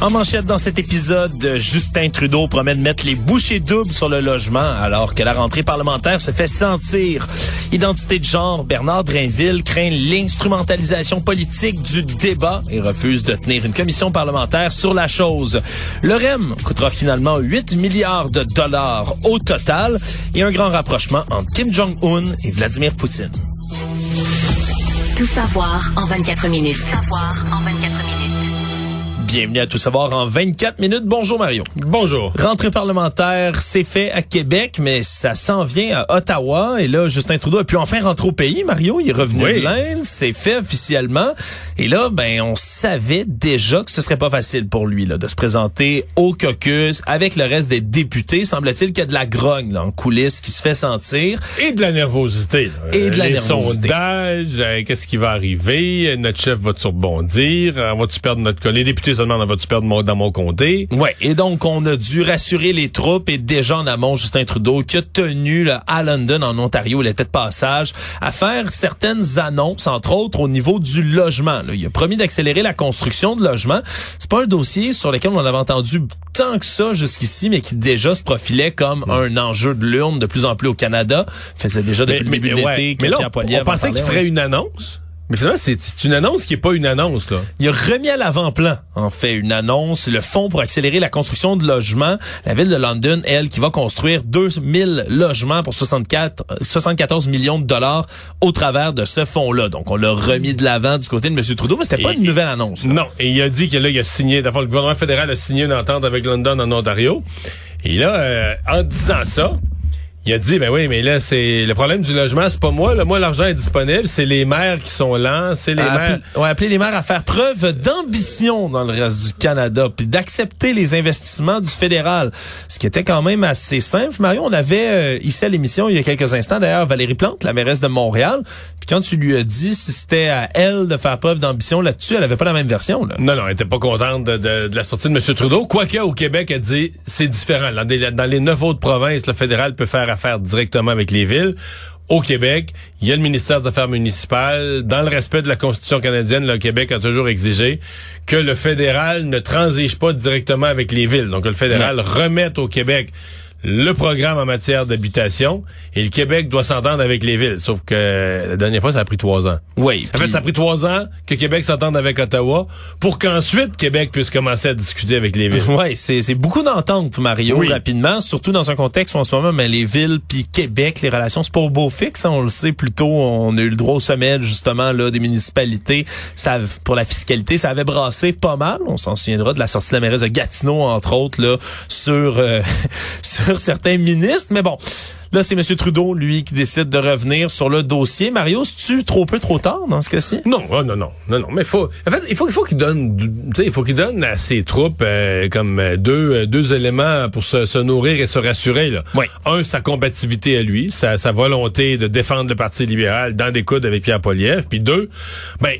En manchette dans cet épisode, Justin Trudeau promet de mettre les bouchées doubles sur le logement alors que la rentrée parlementaire se fait sentir. Identité de genre, Bernard Drainville craint l'instrumentalisation politique du débat et refuse de tenir une commission parlementaire sur la chose. Le REM coûtera finalement 8 milliards de dollars au total et un grand rapprochement entre Kim Jong-un et Vladimir Poutine. Tout savoir en 24 minutes. Tout savoir en 24 minutes. Bienvenue à Tout savoir en 24 minutes. Bonjour Mario. Bonjour. Rentrée parlementaire, c'est fait à Québec, mais ça s'en vient à Ottawa. Et là, Justin Trudeau a pu enfin rentrer au pays. Mario, il est revenu de l'Inde, c'est fait officiellement. Et là, ben, on savait déjà que ce serait pas facile pour lui là, de se présenter au caucus avec le reste des députés. Semble-t-il qu'il y a de la grogne là, en coulisses qui se fait sentir. Et de la nervosité. Là. Et de la Les nervosité. sondages, euh, qu'est-ce qui va arriver? Notre chef va-tu rebondir? Euh, Va-tu perdre notre... Les députés se demandent, va-tu perdre mon- dans mon comté? Ouais, et donc on a dû rassurer les troupes et déjà en amont Justin Trudeau qui a tenu là, à London en Ontario, il était de passage à faire certaines annonces entre autres au niveau du logement. là. Il a promis d'accélérer la construction de logements. C'est pas un dossier sur lequel on avait entendu tant que ça jusqu'ici mais qui déjà se profilait comme un enjeu de l'urne de plus en plus au Canada. Faisait déjà depuis le début de ouais. l'été Mais là, on, pensait qu'il ferait une annonce? Mais finalement, c'est une annonce qui est pas une annonce, là. Il a remis à l'avant-plan, en fait, une annonce, le fonds pour accélérer la construction de logements. La ville de London, elle, qui va construire 2000 logements pour 64, euh, 74 millions de dollars au travers de ce fonds-là. Donc, on l'a remis de l'avant du côté de M. Trudeau, mais c'était pas une nouvelle annonce. là. Non, et il a dit que là, il a signé, d'abord, le gouvernement fédéral a signé une entente avec London en Ontario. Et là, euh, en disant ça, il a dit, ben oui, mais là, c'est le problème du logement, c'est pas moi. Là, moi, l'argent est disponible, c'est les maires qui sont lents, c'est les À maires. appeler, ouais, appeler les maires à faire preuve d'ambition dans le reste du Canada, puis d'accepter les investissements du fédéral. Ce qui était quand même assez simple. Mario, on avait euh, ici à l'émission il y a quelques instants, d'ailleurs, Valérie Plante, la mairesse de Montréal. Puis quand tu lui as dit si c'était à elle de faire preuve d'ambition là-dessus, elle avait pas la même version. Là. Non, non, elle était pas contente de, de- de la sortie de M. Trudeau. Quoique, au Québec, elle dit, c'est différent. Dans, des- dans les neuf autres provinces, le fédéral peut faire affaire directement avec les villes. Au Québec, il y a le ministère des Affaires municipales. Dans le respect de la Constitution canadienne, le Québec a toujours exigé que le fédéral ne transige pas directement avec les villes. Donc, le fédéral remette au Québec le programme en matière d'habitation et le Québec doit s'entendre avec les villes. Sauf que la dernière fois, ça a pris trois ans. Oui. En fait, ça a pris trois ans que Québec s'entende avec Ottawa pour qu'ensuite Québec puisse commencer à discuter avec les villes. Ouais, c'est c'est beaucoup d'ententes, Mario, Oui. rapidement, surtout dans un contexte où en ce moment, mais les villes puis Québec, les relations, c'est pas au beau fixe, hein, on le sait plutôt, on a eu le droit au sommet justement là des municipalités, ça pour la fiscalité, ça avait brassé pas mal, on s'en souviendra de la sortie de la mairesse de Gatineau entre autres là sur euh, sur certains ministres, mais bon. Là, c'est M. Trudeau, lui, qui décide de revenir sur le dossier. Mario, c'est-tu trop peu, trop tard dans ce cas-ci? Non, oh, non, non, non, non. Mais faut, en fait, il faut, il faut qu'il donne, tu il faut qu'il donne à ses troupes euh, comme euh, deux, euh, deux éléments pour se, se nourrir et se rassurer. Là. Oui. Un, sa combativité à lui, sa, sa volonté de défendre le Parti libéral dans des coudes avec Pierre Poliev. Puis deux, ben,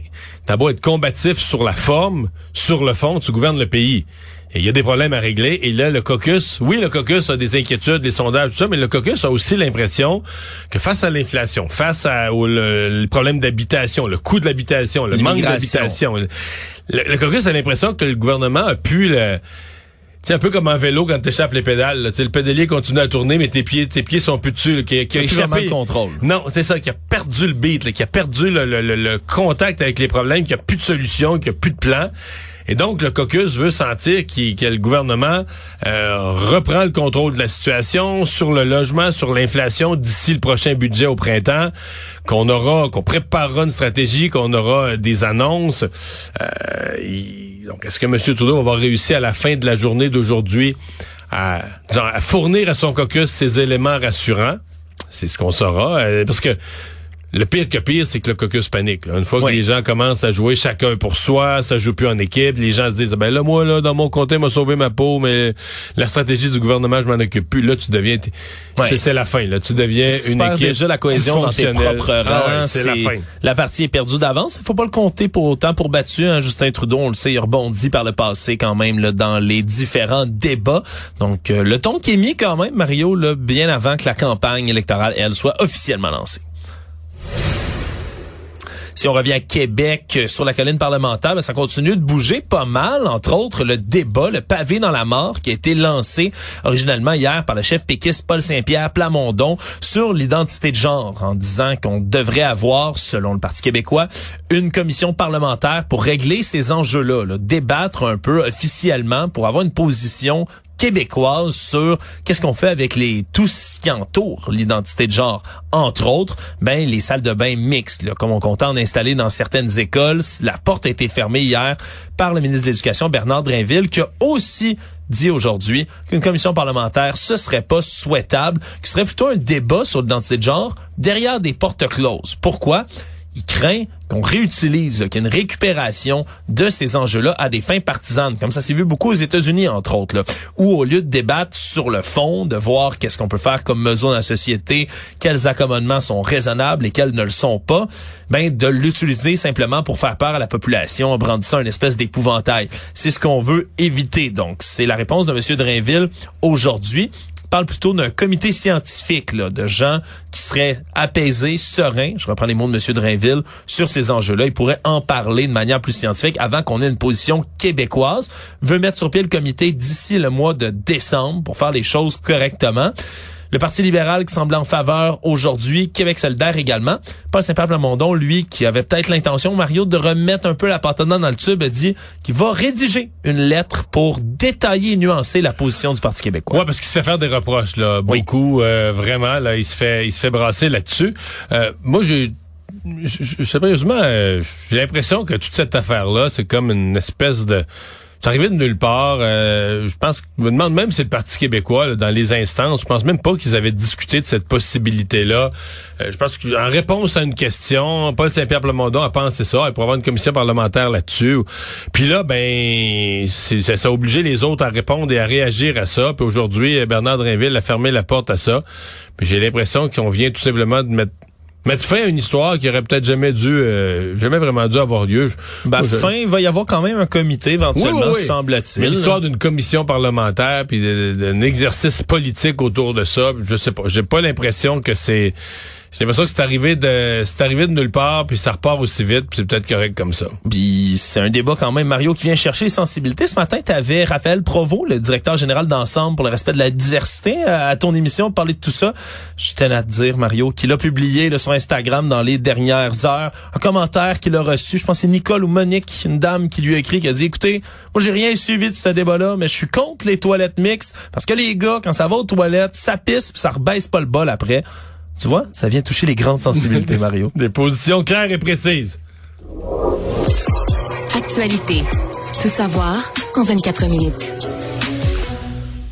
t'as beau être combatif sur la forme, sur le fond, tu gouvernes le pays. Et il y a des problèmes à régler. Et là, le caucus, oui, le caucus a des inquiétudes, des sondages, tout ça, mais le caucus a aussi l'impression que face à l'inflation, face à, au le, le problème d'habitation, le coût de l'habitation, le manque d'habitation, le, le caucus a l'impression que le gouvernement a pu le c'est un peu comme un vélo quand t'échappes les pédales. Là. Le pédalier continue à tourner, mais tes pieds, tes pieds sont plus dessus. Qui, qui a échappé le contrôle. Non, c'est ça, qui a perdu le beat, là, qui a perdu le, le, le, contact avec les problèmes, qui a plus de solution, qui a plus de plan. Et donc, le caucus veut sentir qu que le gouvernement euh, reprend le contrôle de la situation sur le logement, sur l'inflation d'ici le prochain budget au printemps, qu'on aura, qu'on préparera une stratégie, qu'on aura des annonces. Euh, donc, est-ce que M. Trudeau va avoir réussi à la fin de la journée d'aujourd'hui à, à fournir à son caucus ces éléments rassurants? C'est ce qu'on saura. Euh, parce que le pire que pire, c'est que le caucus panique. Une fois que les gens commencent à jouer chacun pour soi, ça joue plus en équipe, les gens se disent ben là moi là dans mon comté m'a sauvé ma peau, mais la stratégie du gouvernement je m'en occupe plus. Là tu deviens c'est la fin. Là tu deviens une équipe déjà la cohésion dans tes propres ah rangs. c'est la fin. La partie est perdue d'avance. Il faut pas le compter pour autant pour battu. Hein. Justin Trudeau, on le sait, il rebondit par le passé quand même là, dans les différents débats. Donc euh, le ton qui est mis quand même Mario là, bien avant que la campagne électorale elle soit officiellement lancée. Si on revient à Québec euh, sur la colline parlementaire, ben, ça continue de bouger pas mal. Entre autres, le débat, le pavé dans la mort, qui a été lancé originalement hier par le chef péquiste Paul Saint-Pierre Plamondon sur l'identité de genre, en disant qu'on devrait avoir, selon le Parti québécois, une commission parlementaire pour régler ces enjeux-là, là, débattre un peu officiellement pour avoir une position québécoise sur qu'est-ce qu'on fait avec les tout ce qui entoure l'identité de genre. Entre autres, ben les salles de bain mixtes, là, comme on compte en installer dans certaines écoles. La porte a été fermée hier par le ministre de l'Éducation, Bernard Drainville, qui a aussi dit aujourd'hui qu'une commission parlementaire, ce serait pas souhaitable, que ce serait plutôt un débat sur l'identité de genre derrière des portes closes. Pourquoi? Il craint qu'on réutilise, qu'il une récupération de ces enjeux-là à des fins partisanes, comme ça s'est vu beaucoup aux États-Unis, entre autres, là, où au lieu de débattre sur le fond, de voir qu'est-ce qu'on peut faire comme mesure dans la société, quels accommodements sont raisonnables et quels ne le sont pas, ben de l'utiliser simplement pour faire peur à la population en brandissant une espèce d'épouvantail. C'est ce qu'on veut éviter. Donc, c'est la réponse de M. Drainville aujourd'hui parle plutôt d'un comité scientifique là, de gens qui seraient apaisés, sereins, je reprends les mots de M. Drainville, sur ces enjeux-là. Il pourrait en parler de manière plus scientifique avant qu'on ait une position québécoise. Veut mettre sur pied le comité d'ici le mois de décembre pour faire les choses correctement. Le Parti libéral qui semblait en faveur aujourd'hui, Québec solidaire également. Paul Saint-Pierre Plamondon, lui, qui avait peut-être l'intention, Mario, de remettre un peu la patate dans le tube, a dit qu'il va rédiger une lettre pour détailler et nuancer la position du Parti québécois. Ouais, parce qu'il se fait faire des reproches, là. Beaucoup, euh, vraiment, là, il se fait, il se fait brasser là-dessus. Euh, moi, j'ai sérieusement, euh, j'ai l'impression que toute cette affaire-là, c'est comme une espèce de c'est arrivé de nulle part. Euh, je pense, je me demande même si le Parti québécois, dans les instances, je pense même pas qu'ils avaient discuté de cette possibilité-là. Euh, je pense qu'en réponse à une question, Paul Saint-Pierre Plamondon a pensé ça, il pourrait avoir une commission parlementaire là-dessus. Puis là, ben, ça, ça a obligé les autres à répondre et à réagir à ça. Puis aujourd'hui, Bernard Drinville a fermé la porte à ça. Puis j'ai l'impression qu'on vient tout simplement de mettre mettre fin à une histoire qui aurait peut-être jamais dû, euh, jamais vraiment dû avoir lieu. Ben, fin, il va y avoir quand même un comité éventuellement, semble-t-il. l'histoire d'une commission parlementaire puis d'un exercice politique autour de ça, je sais pas. J'ai pas l'impression que c'est j'ai l'impression que c'est arrivé de c'est arrivé de nulle part puis ça repart aussi vite puis c'est peut-être correct comme ça. Puis c'est un débat quand même Mario qui vient chercher les sensibilités. Ce matin, tu avais Raphaël Provo, le directeur général d'ensemble pour le respect de la diversité à ton émission parler de tout ça. Je tenais à te dire Mario qu'il a publié là, sur Instagram dans les dernières heures un commentaire qu'il a reçu, je pense que c'est Nicole ou Monique, une dame qui lui a écrit qui a dit écoutez, moi j'ai rien suivi de ce débat-là, mais je suis contre les toilettes mixtes parce que les gars quand ça va aux toilettes, ça pisse puis ça rebaisse pas le bol après. Tu vois, ça vient toucher les grandes sensibilités, Mario. Des positions claires et précises. Actualité. Tout savoir en 24 minutes.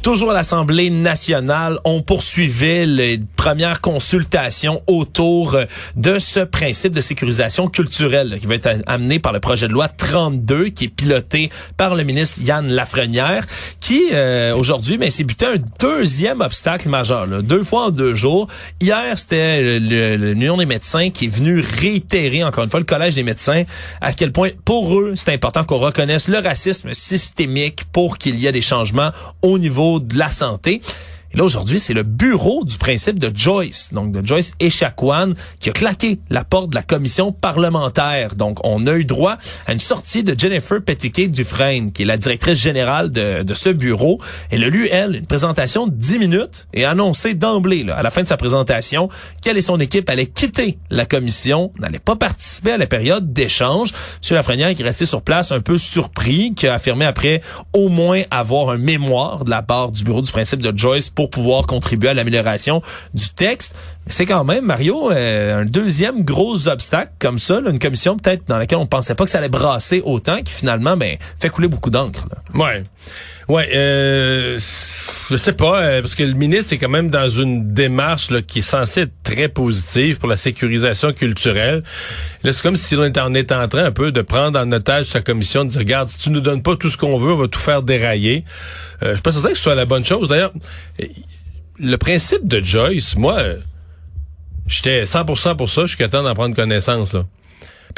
Toujours à l'Assemblée nationale, on poursuivait les premières consultations autour de ce principe de sécurisation culturelle qui va être amené par le projet de loi 32 qui est piloté par le ministre Yann Lafrenière qui euh, aujourd'hui ben, s'est buté un deuxième obstacle majeur, deux fois en deux jours. Hier, c'était l'Union des médecins qui est venu réitérer encore une fois le Collège des médecins à quel point pour eux c'est important qu'on reconnaisse le racisme systémique pour qu'il y ait des changements au niveau de la santé. Et là, aujourd'hui, c'est le bureau du principe de Joyce, donc de Joyce Echaquan, qui a claqué la porte de la commission parlementaire. Donc, on a eu droit à une sortie de Jennifer Pettiquet Dufresne, qui est la directrice générale de, de ce bureau. Elle a lu, elle, une présentation de 10 minutes et a annoncé d'emblée, à la fin de sa présentation, qu'elle et son équipe allaient quitter la commission, n'allaient pas participer à la période d'échange. M. Lafrenière qui est resté sur place un peu surpris, qui a affirmé après au moins avoir un mémoire de la part du bureau du principe de Joyce pour pouvoir contribuer à l'amélioration du texte. C'est quand même, Mario, euh, un deuxième gros obstacle comme ça, une commission peut-être dans laquelle on pensait pas que ça allait brasser autant, qui finalement ben, fait couler beaucoup d'encre. Ouais. Ouais, euh, je sais pas, euh, parce que le ministre est quand même dans une démarche là, qui est censée être très positive pour la sécurisation culturelle. Là, c'est comme si on était, en, était en train un peu de prendre en otage sa commission, de dire, regarde, si tu nous donnes pas tout ce qu'on veut, on va tout faire dérailler. Euh, je suis pas certain que ce soit la bonne chose. D'ailleurs, le principe de Joyce, moi, j'étais 100% pour ça, je suis content d'en prendre connaissance. Là.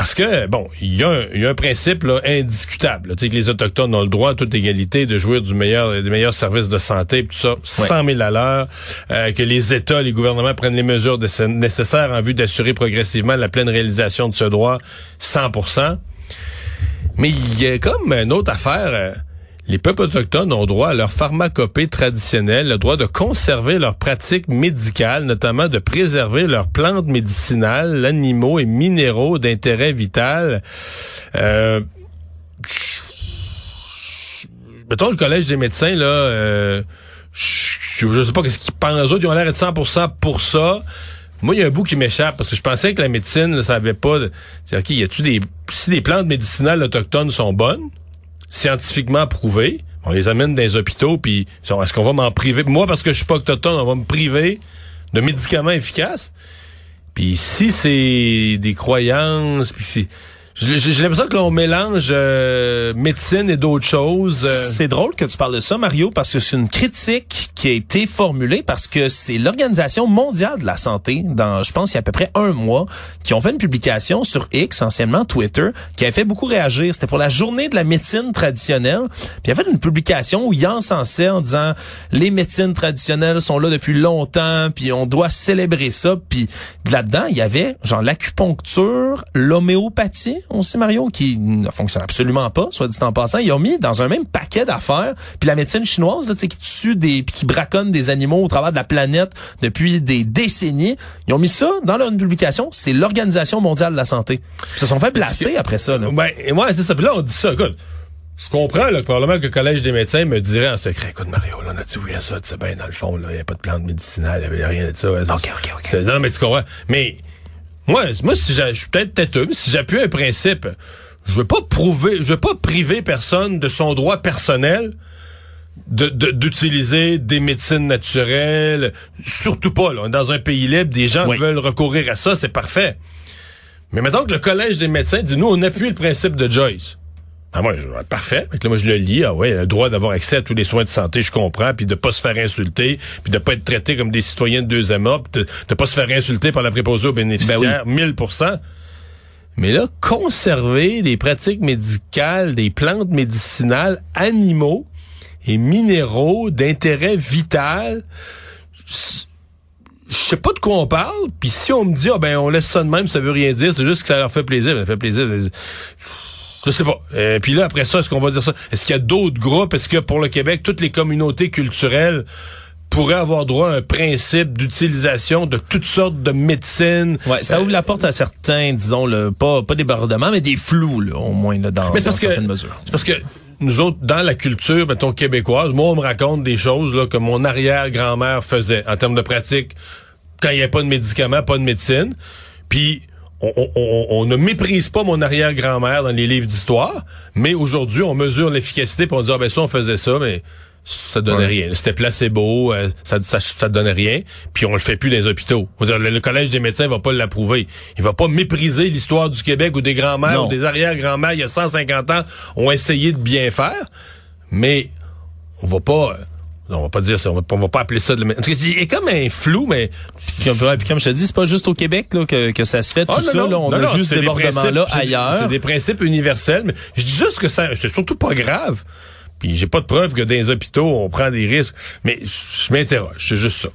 Parce que, bon, il y, y, a un principe là, indiscutable. Tu sais, que les Autochtones ont le droit à toute égalité de jouir du meilleur, des meilleurs services de santé, tout ça, 100 000 à l'heure, euh, que les États, les gouvernements prennent les mesures nécessaires en vue d'assurer progressivement la pleine réalisation de ce droit, 100% Mais il y a comme une autre affaire... Les peuples autochtones ont droit à leur pharmacopée traditionnelle, le droit de conserver leurs pratiques médicales, notamment de préserver leurs plantes médicinales, animaux et minéraux d'intérêt vital. Euh, mettons le collège des médecins là, euh, je, ne sais pas qu'est-ce qu'ils pensent. Autres, ils ont l'air d'être 100% pour ça. Moi, il y a un bout qui m'échappe parce que je pensais que la médecine ne savait pas. C'est ok, y a-tu des si des plantes médicinales autochtones sont bonnes? Scientifiquement prouvé. On les amène dans les hôpitaux, puis est-ce qu'on va m'en priver? Moi, parce que je suis pas autochtone, on va me priver de médicaments efficaces. Puis si c'est des croyances, puis si j'ai l'impression que l'on mélange euh, médecine et d'autres choses. Euh. C'est drôle que tu parles de ça, Mario, parce que c'est une critique qui a été formulée parce que c'est l'Organisation mondiale de la santé, dans, je pense, il y a à peu près un mois, qui ont fait une publication sur X, anciennement Twitter, qui a fait beaucoup réagir. C'était pour la journée de la médecine traditionnelle. Puis il y avait une publication où il encensait en disant les médecines traditionnelles sont là depuis longtemps, puis on doit célébrer ça. Puis là-dedans, il y avait genre l'acupuncture, l'homéopathie, on sait Mario, qui ne fonctionne absolument pas, soit dit en passant. Ils ont mis dans un même paquet d'affaires, puis la médecine chinoise, là, qui tue des, puis qui braconne des animaux au travers de la planète depuis des décennies. Ils ont mis ça dans leur publication. C'est l'Organisation mondiale de la santé. Ils se sont fait blaster après ça. Là. Ben, ouais, c'est ça. Puis là, on dit ça. Écoute, je comprends là, que probablement que le Collège des médecins me dirait en secret, écoute Mario, là, on a dit oui à ça, tu sais bien, dans le fond, il n'y a pas de plante médicinale, il n'y avait rien de ça. OK, OK, OK. Non, mais tu comprends. Mais moi, moi si je suis peut-être têteux, mais si j'appuie un principe, je veux pas prouver, je veux pas priver personne de son droit personnel d'utiliser des médecines naturelles, surtout pas là, dans un pays libre, des gens veulent recourir à ça, c'est parfait. Mais maintenant que le collège des médecins dit nous on appuie le principe de Joyce. Ah moi, je, parfait. Là, moi, je le lis. Ah ouais, le droit d'avoir accès à tous les soins de santé, je comprends, puis de pas se faire insulter, puis de pas être traité comme des citoyens de deuxième ordre, de, de pas se faire insulter par la préposée aux bénéficiaires, ben 1000 Mais là, conserver des pratiques médicales, des plantes médicinales, animaux et minéraux d'intérêt vital, je sais pas de quoi on parle, puis si on me dit, ah ben, on laisse ça de même, ça veut rien dire, c'est juste que ça leur fait plaisir, ça fait plaisir. Je sais pas. Et euh, puis là, après ça, est-ce qu'on va dire ça? Est-ce qu'il y a d'autres groupes? Est-ce que pour le Québec, toutes les communautés culturelles pourraient avoir droit à un principe d'utilisation de toutes sortes de médecines? Ouais, ça ouvre la porte à certains, disons, le, pas, pas des bordements, mais des flous, là, au moins, là, dans, certaines mesures. Parce que nous autres, dans la culture, mettons, québécoise, moi, on me raconte des choses là, que mon arrière-grand-mère faisait en termes de pratique quand il n'y avait pas de médicaments, pas de médecine. Puis on, ne méprise pas mon arrière-grand-mère dans les livres d'histoire, mais aujourd'hui, on mesure l'efficacité pour dire, ah, ben ça, on faisait ça, mais ça donnait rien. C'était placebo, euh, ça, ça, ça donnait rien, puis on le fait plus dans les hôpitaux. Dire, le, Collège des médecins va pas l'approuver. Il va pas mépriser l'histoire du Québec où des grands-mères ou des arrière-grands-mères, il y a 150 ans, ont essayé de bien faire, mais on va pas on va pas dire ça, on va, va pas appeler ça de la... Il est comme un flou, mais... Puis comme, je te dis, c'est pas juste au Québec là, que, que ça se fait, tout ah, ça. Là, on a vu ce débordement-là ailleurs. C'est des principes universels, mais je dis juste que ça, c'est surtout pas grave. Puis j'ai pas de preuve que dans les hôpitaux, on prend des risques. Mais je m'interroge, c'est juste ça.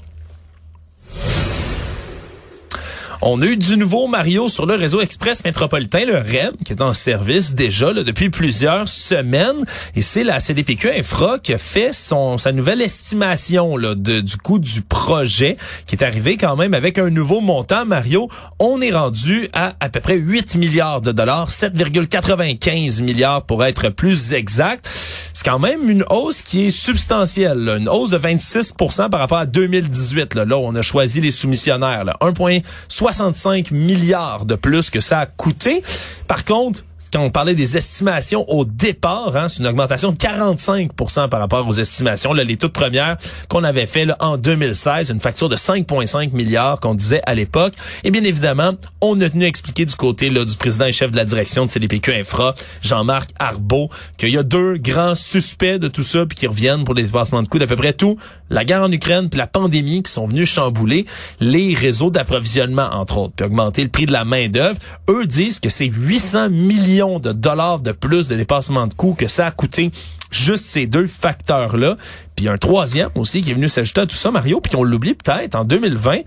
On a eu du nouveau Mario sur le réseau express métropolitain, le REM, qui est en service déjà là, depuis plusieurs semaines. Et c'est la CDPQ Infra qui a fait son, sa nouvelle estimation là, du coût du projet, qui est arrivé quand même avec un nouveau montant. Mario, on est rendu à à peu près 8 milliards de dollars, 7,95 milliards pour être plus exact. C'est quand même une hausse qui est substantielle, une hausse de 26% par rapport à 2018. Là, là on a choisi les soumissionnaires. Là. 1,60 65 milliards de plus que ça a coûté. Par contre, quand on parlait des estimations au départ, hein, c'est une augmentation de 45% par rapport aux estimations, là, les toutes premières qu'on avait fait là, en 2016, une facture de 5,5 milliards qu'on disait à l'époque. Et bien évidemment, on a tenu à expliquer du côté là, du président et chef de la direction de CDPQ Infra, Jean-Marc Arbeau, qu'il y a deux grands suspects de tout ça, puis qui reviennent pour les dépassements de coûts d'à peu près tout. La guerre en Ukraine, puis la pandémie qui sont venus chambouler les réseaux d'approvisionnement, entre autres, puis augmenter le prix de la main-d'œuvre. Eux disent que c'est 800 millions de dollars de plus de dépassement de coûts que ça a coûté juste ces deux facteurs-là. Puis un troisième aussi qui est venu s'ajouter à tout ça, Mario, puis on l'oublie peut-être, en 2020,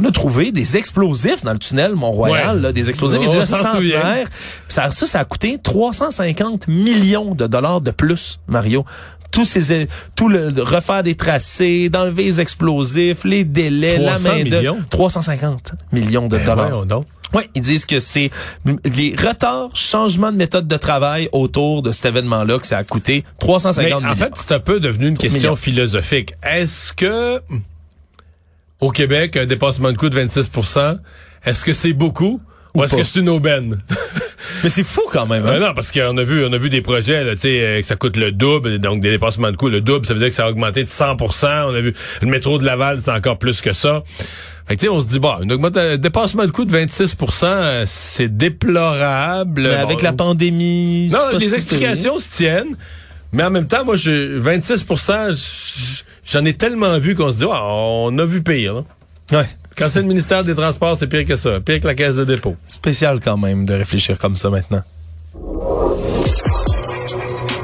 on a trouvé des explosifs dans le tunnel Mont-Royal, Ouais. là, des explosifs On de centenaire. Ça, ça, ça a coûté 350 millions de dollars de plus, Mario. Tous ces, tout le, refaire des tracés, d'enlever les explosifs, les délais, la 300 main de millions? 350 millions de Ben dollars. Oui, ils disent que c'est les retards, changements de méthode de travail autour de cet événement-là que ça a coûté 350 Mais millions. en fait, c'est un peu devenu une question Millions. philosophique. Est-ce que au Québec, un dépassement de coût de 26% est-ce que c'est beaucoup ou, Ou est-ce que c'est une aubaine? Mais c'est fou quand même. hein? Ben non, parce qu'on a vu, on a vu des projets, là, tu sais, euh, que ça coûte le double, donc des dépassements de coûts. Le double, ça veut dire que ça a augmenté de 100% On a vu le métro de Laval, c'est encore plus que ça. Fait que, on se dit, bon, une un dépassement de coût de 26% euh, c'est déplorable. Mais Bon, avec la pandémie, non, les si explications se tiennent, mais en même temps, moi, je, 26 j- j'en ai tellement vu qu'on se dit, on a vu pire. là. pire. Ouais. Quand c'est le ministère des Transports, c'est pire que ça, pire que la caisse de dépôt. Spécial quand même de réfléchir comme ça maintenant.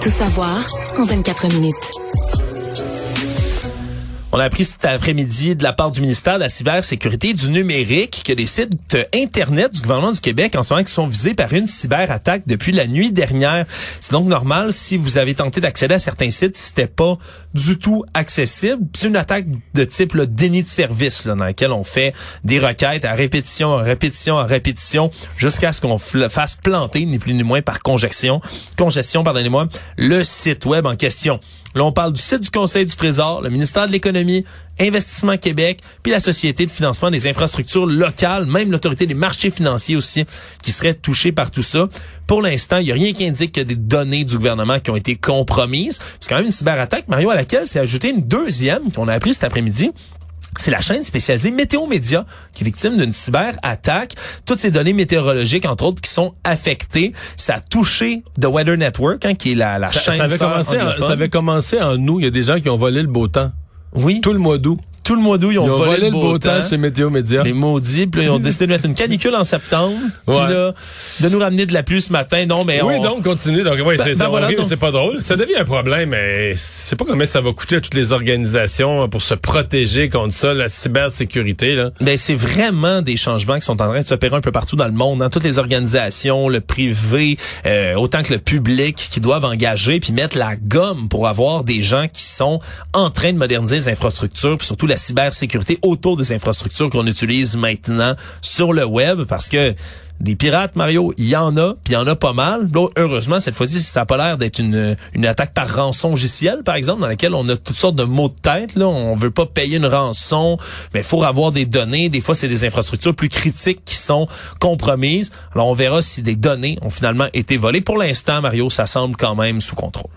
Tout savoir en 24 minutes. On a appris cet après-midi de la part du ministère de la cybersécurité et du numérique que les sites Internet du gouvernement du Québec en ce moment qui sont visés par une cyberattaque depuis la nuit dernière. C'est donc normal si vous avez tenté d'accéder à certains sites, c'était pas du tout accessible. C'est une attaque de type là, déni de service dans laquelle on fait des requêtes à répétition, à répétition, à répétition jusqu'à ce qu'on fasse planter, ni plus ni moins par congestion, congestion, pardonnez-moi, le site web en question. Là, on parle du site du Conseil du Trésor, le ministère de l'Économie, Investissement Québec, puis la Société de financement des infrastructures locales, même l'Autorité des marchés financiers aussi, qui serait touchée par tout ça. Pour l'instant, il n'y a rien qui indique qu'il y a des données du gouvernement qui ont été compromises. C'est quand même une cyberattaque, Mario, à laquelle s'est ajoutée une deuxième qu'on a appris cet après-midi. C'est la chaîne spécialisée Météo Média qui est victime d'une cyberattaque. Toutes ces données météorologiques, entre autres, qui sont affectées. Ça a touché The Weather Network, hein, qui est la, la Ça, chaîne ça avait commencé en, ça avait commencé en août. Il y a des gens qui ont volé le beau temps. Oui, Tout le mois d'août. Tout le mois d'août, ils ont, Ils volé, le beau, temps. chez Météo Média. Les maudits, puis là, ils ont décidé de mettre une canicule en septembre. Puis là, de nous ramener de la pluie ce matin. Non, mais Oui, on... donc, continue. Donc, ouais, Ben- c'est ben voilà, donc- c'est pas drôle. Ça devient un problème, mais c'est pas combien ça va coûter à toutes les organisations pour se protéger contre ça, la cybersécurité, là. Ben, c'est vraiment des changements qui sont en train de s'opérer un peu partout dans le monde. Dans toutes les organisations, le privé, euh, autant que le public, qui doivent engager puis mettre la gomme pour avoir des gens qui sont en train de moderniser les infrastructures, puis surtout la cybersécurité autour des infrastructures qu'on utilise maintenant sur le web, parce que des pirates, Mario, il y en a, puis il y en a pas mal. Heureusement, cette fois-ci, ça a pas l'air d'être une, une attaque par rançon logiciel, par exemple, dans laquelle on a toutes sortes de mots de tête. Là, on veut pas payer une rançon, mais il faut avoir des données. Des fois, c'est des infrastructures plus critiques qui sont compromises. Alors, on verra si des données ont finalement été volées. Pour l'instant, Mario, ça semble quand même sous contrôle.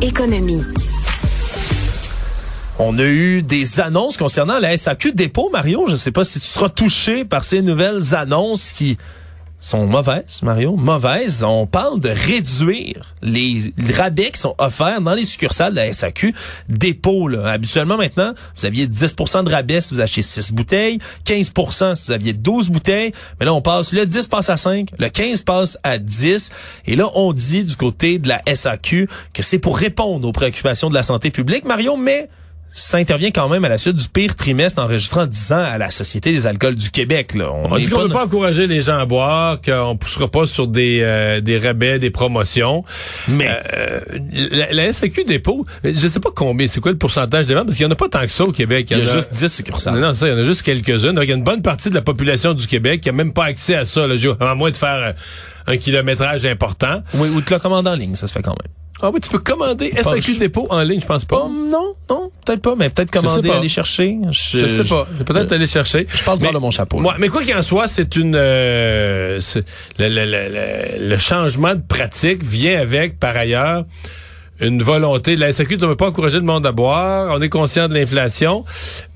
Économie. On a eu des annonces concernant la SAQ dépôt, Mario. Je ne sais pas si tu seras touché par ces nouvelles annonces qui sont mauvaises, Mario, mauvaises. On parle de réduire les rabais qui sont offerts dans les succursales de la SAQ dépôt. Habituellement, maintenant, vous aviez 10% de rabais si vous achetez 6 bouteilles, 15% si vous aviez 12 bouteilles, mais là, on passe, le 10 passe à 5, le 15 passe à 10, et là, on dit du côté de la SAQ que c'est pour répondre aux préoccupations de la santé publique, Mario, mais ça intervient quand même à la suite du pire trimestre enregistrant 10 ans à la Société des alcools du Québec. Là. On, dit qu'on ne veut pas encourager les gens à boire, qu'on poussera pas sur des, euh, des rabais, des promotions. Mais euh, la, la, SAQ dépôt, je sais pas combien, c'est quoi le pourcentage des ventes, parce qu'il y en a pas tant que ça au Québec. Il y, a, juste 10 succursales. Non, ça, il y en a juste quelques-unes. Il y a une bonne partie de la population du Québec qui a même pas accès à ça, là, à moins de faire euh, un kilométrage important. Oui, ou de le commander en ligne, ça se fait quand même. Ah oui, tu peux commander SAQ dépôt en ligne, je pense pas. Oh, non, non, peut-être pas, mais peut-être commander, aller chercher. Je, sais pas. Peut-être aller chercher. Je parle de mon chapeau. Moi, mais quoi qu'il en soit, c'est une euh, le, le, le, le, changement de pratique vient avec, par ailleurs, une volonté de la SAQ ne veut pas encourager le monde à boire. On est conscient de l'inflation,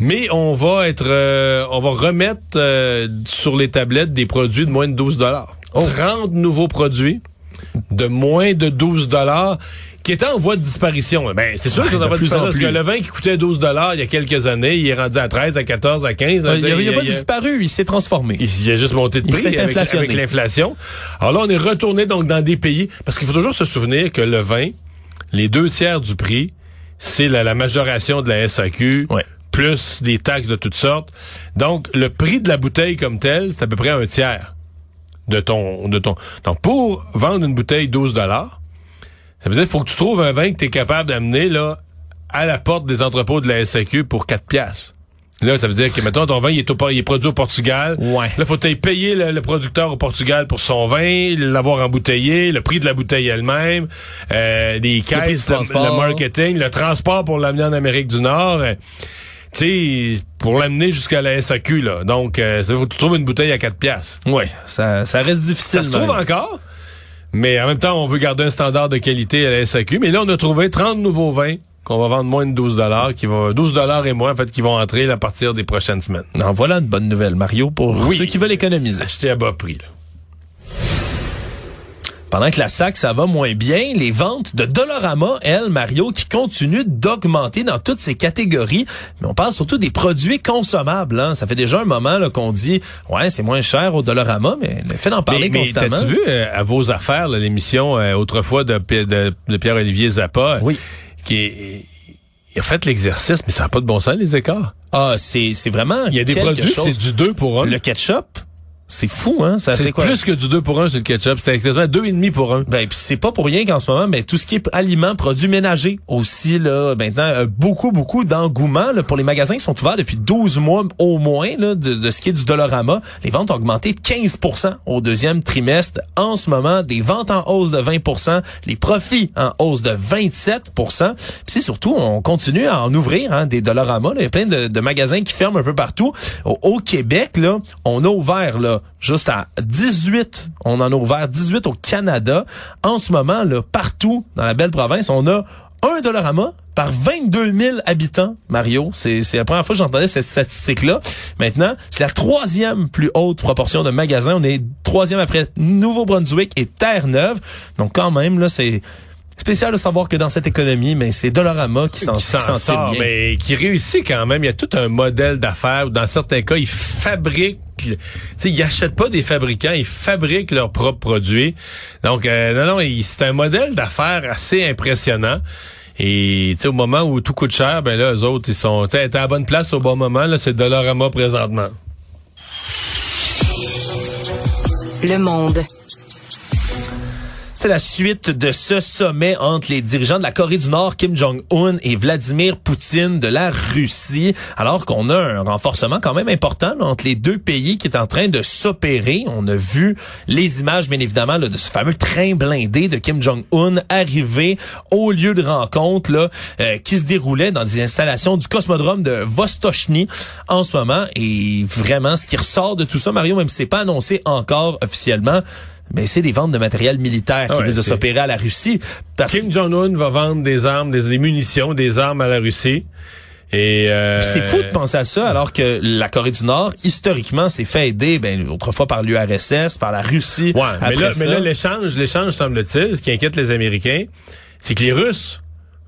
mais on va être, euh, on va remettre euh, sur les tablettes des produits de moins de 12 dollars. 30 nouveaux produits de moins de 12 dollars qui était en voie de disparition. Ben, c'est sûr qu'on de disparition parce que le vin qui coûtait 12 dollars il y a quelques années, il est rendu à 13, à 14, à 15. il n'a pas disparu, il s'est transformé. Il, a juste monté de prix avec, avec l'inflation. Alors là, on est retourné donc dans des pays parce qu'il faut toujours se souvenir que le vin, les deux tiers du prix, c'est la, majoration de la SAQ. plus des taxes de toutes sortes. Donc, le prix de la bouteille comme tel, c'est à peu près un tiers de ton, de ton. Donc, pour vendre une bouteille 12 dollars, ça veut dire qu'il faut que tu trouves un vin que tu es capable d'amener, là, à la porte des entrepôts de la SAQ pour 4 piastres. Là, ça veut dire que, maintenant ton vin, il est, au, il est produit au Portugal. Ouais. Là, faut payer le, le, producteur au Portugal pour son vin, l'avoir embouteillé, le prix de la bouteille elle-même, euh, les caisses, le, le, marketing, le transport pour l'amener en Amérique du Nord. Euh, tu sais, pour l'amener jusqu'à la SAQ, là. Donc, euh, faut que tu trouves une bouteille à 4 piastres. Oui, ça, ça reste difficile. Ça se trouve encore, mais en même temps, on veut garder un standard de qualité à la SAQ. Mais là, on a trouvé 30 nouveaux vins qu'on va vendre moins de 12 dollars, qui vont 12 dollars et moins en fait qui vont entrer à partir des prochaines semaines. Non, voilà une bonne nouvelle Mario pour ceux qui veulent économiser. Acheter à bas prix là. Pendant que la SAC, ça va moins bien, les ventes de Dollarama, elles, Mario, qui continuent d'augmenter dans toutes ces catégories. Mais on parle surtout des produits consommables. Hein. Ça fait déjà un moment qu'on dit, ouais, c'est moins cher au Dollarama, mais le fait d'en parler mais, constamment. Mais vu euh, à vos affaires l'émission euh, autrefois de, de, de Pierre-Olivier Zappa? Oui. Qui est, il a fait l'exercice, mais ça n'a pas de bon sens, les écarts. Ah, c'est, c'est vraiment. Il y a des produits, c'est du 2 pour 1. Le ketchup, c'est fou, hein? C'est plus que du 2 pour 1 sur le ketchup. C'est exactement 2,5 pour 1. Ben, puis c'est pas pour rien qu'en ce moment, mais tout ce qui est aliments, produits ménagers aussi, là, maintenant, euh, beaucoup, beaucoup d'engouement pour les magasins qui sont ouverts depuis 12 mois au moins là, de, de ce qui est du Dollarama. Les ventes ont augmenté de 15% au deuxième trimestre. En ce moment, des ventes en hausse de 20% les profits en hausse de 27% Puis c'est surtout, on continue à en ouvrir hein, des Dollarama. Il y a plein de, de, magasins qui ferment un peu partout. Au, au Québec, là, on a ouvert là, juste à 18. On en a ouvert 18 au Canada. En ce moment, là, partout dans la belle province, on a un Dollarama par 22 000 habitants, Mario. C'est la première fois que j'entendais cette statistique-là. Maintenant, c'est la troisième plus haute proportion de magasins. On est troisième après Nouveau-Brunswick et Terre-Neuve. Donc quand même, là, c'est spécial de savoir que dans cette économie, mais c'est Dollarama qui s'en sort, bien. mais qui réussit quand même. Il y a tout un modèle d'affaires où dans certains cas, ils fabriquent sais, ils achètent pas des fabricants, ils fabriquent leurs propres produits. Donc, euh, non, non, c'est un modèle d'affaires assez impressionnant. Et au moment où tout coûte cher, ben là, eux autres, ils sont à la bonne place au bon moment. Là, c'est Dollarama présentement. Le monde. C'est la suite de ce sommet entre les dirigeants de la Corée du Nord, Kim Jong-un, et Vladimir Poutine de la Russie, alors qu'on a un renforcement quand même important entre les deux pays qui est en train de s'opérer. On a vu les images, bien évidemment, de ce fameux train blindé de Kim Jong-un arriver au lieu de rencontre là, euh, qui se déroulait dans des installations du cosmodrome de Vostochny en ce moment. Et vraiment, ce qui ressort de tout ça, Mario, même si c'est pas annoncé encore officiellement, mais c'est des ventes de matériel militaire qui à s'opérer à la Russie. Kim Jong-un va vendre des armes, des, munitions, des armes à la Russie. Et euh, C'est fou de penser à ça, alors que la Corée du Nord, historiquement, s'est fait aider, ben, autrefois par l'URSS, par la Russie. Ouais, mais Après là, ça- mais là, l'échange, l'échange, semble-t-il, ce qui inquiète les Américains, c'est que les Russes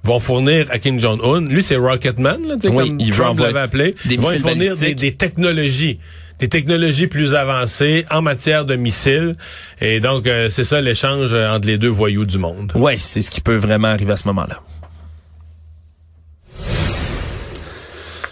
vont fournir à Kim Jong-un, lui c'est Rocketman, là, Oui, comme il Trump l'avait appelé, des ils vont fournir des technologies des technologies plus avancées en matière de missiles. Et donc, euh, c'est ça l'échange euh, entre les deux voyous du monde. Ouais, c'est ce qui peut vraiment arriver à ce moment-là.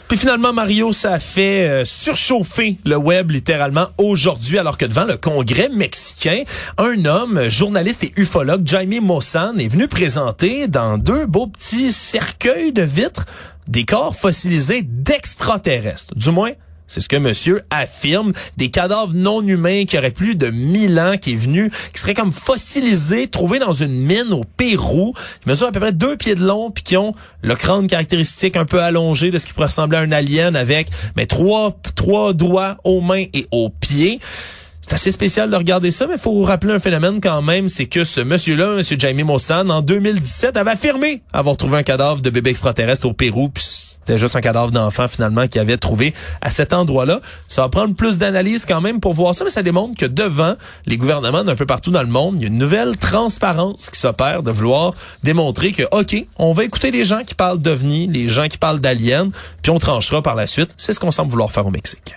Puis finalement, Mario, ça a fait euh, surchauffer le web littéralement aujourd'hui, alors que devant le Congrès mexicain, un homme, journaliste et ufologue, Jaime Mossan, est venu présenter dans deux beaux petits cercueils de vitres des corps fossilisés d'extraterrestres. Du moins, c'est ce que monsieur affirme. Des cadavres non humains qui auraient plus de 1000 ans, qui est venu, qui seraient comme fossilisés, trouvés dans une mine au Pérou, qui mesurent à peu près deux pieds de long, puis qui ont le crâne caractéristique un peu allongé de ce qui pourrait ressembler à un alien avec mais trois, trois doigts aux mains et aux pieds. C'est assez spécial de regarder ça, mais il faut rappeler un phénomène quand même, c'est que ce monsieur-là, monsieur Jaime Mossan, en 2017, avait affirmé avoir trouvé un cadavre de bébé extraterrestre au Pérou, c'était juste un cadavre d'enfant finalement qu'il avait trouvé à cet endroit-là. Ça va prendre plus d'analyse quand même pour voir ça, mais ça démontre que devant les gouvernements d'un peu partout dans le monde, il y a une nouvelle transparence qui s'opère de vouloir démontrer que, OK, on va écouter les gens qui parlent d'ovnis, les gens qui parlent d'aliens, puis on tranchera par la suite. C'est ce qu'on semble vouloir faire au Mexique.